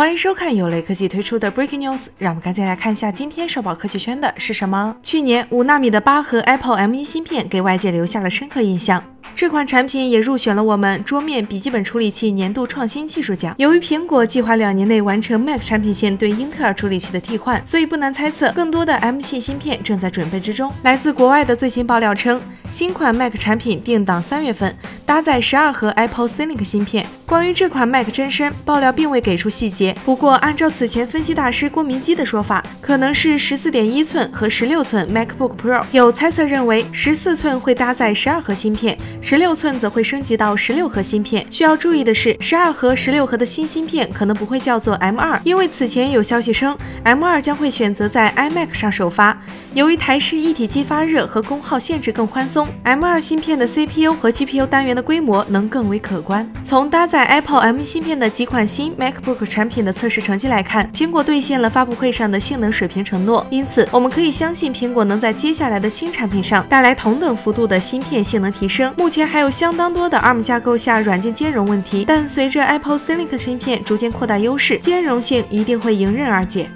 欢迎收看由雷科技推出的 Breaking News，让我们赶紧来看一下今天首宝科技圈的是什么。去年五纳米的八核 Apple M1 芯片给外界留下了深刻印象。这款产品也入选了我们桌面笔记本处理器年度创新技术奖。由于苹果计划两年内完成 Mac 产品线对英特尔处理器的替换，所以不难猜测，更多的 M 系芯片正在准备之中。来自国外的最新爆料称，新款 Mac 产品定档三月份，搭载十二核 Apple Silicon 芯片。关于这款 Mac 真身，爆料并未给出细节。不过，按照此前分析大师郭明基的说法，可能是十四点一寸和十六寸 MacBook Pro。有猜测认为，十四寸会搭载十二核芯片。十六寸则会升级到十六核芯片。需要注意的是，十二核、十六核的新芯片可能不会叫做 M2，因为此前有消息称 M2 将会选择在 iMac 上首发。由于台式一体机发热和功耗限制更宽松，M2 芯片的 CPU 和 GPU 单元的规模能更为可观。从搭载 Apple M 芯片的几款新 MacBook 产品的测试成绩来看，苹果兑现了发布会上的性能水平承诺，因此我们可以相信苹果能在接下来的新产品上带来同等幅度的芯片性能提升。目前还有相当多的 ARM 架构下软件兼容问题，但随着 Apple Silicon 芯片逐渐扩大优势，兼容性一定会迎刃而解。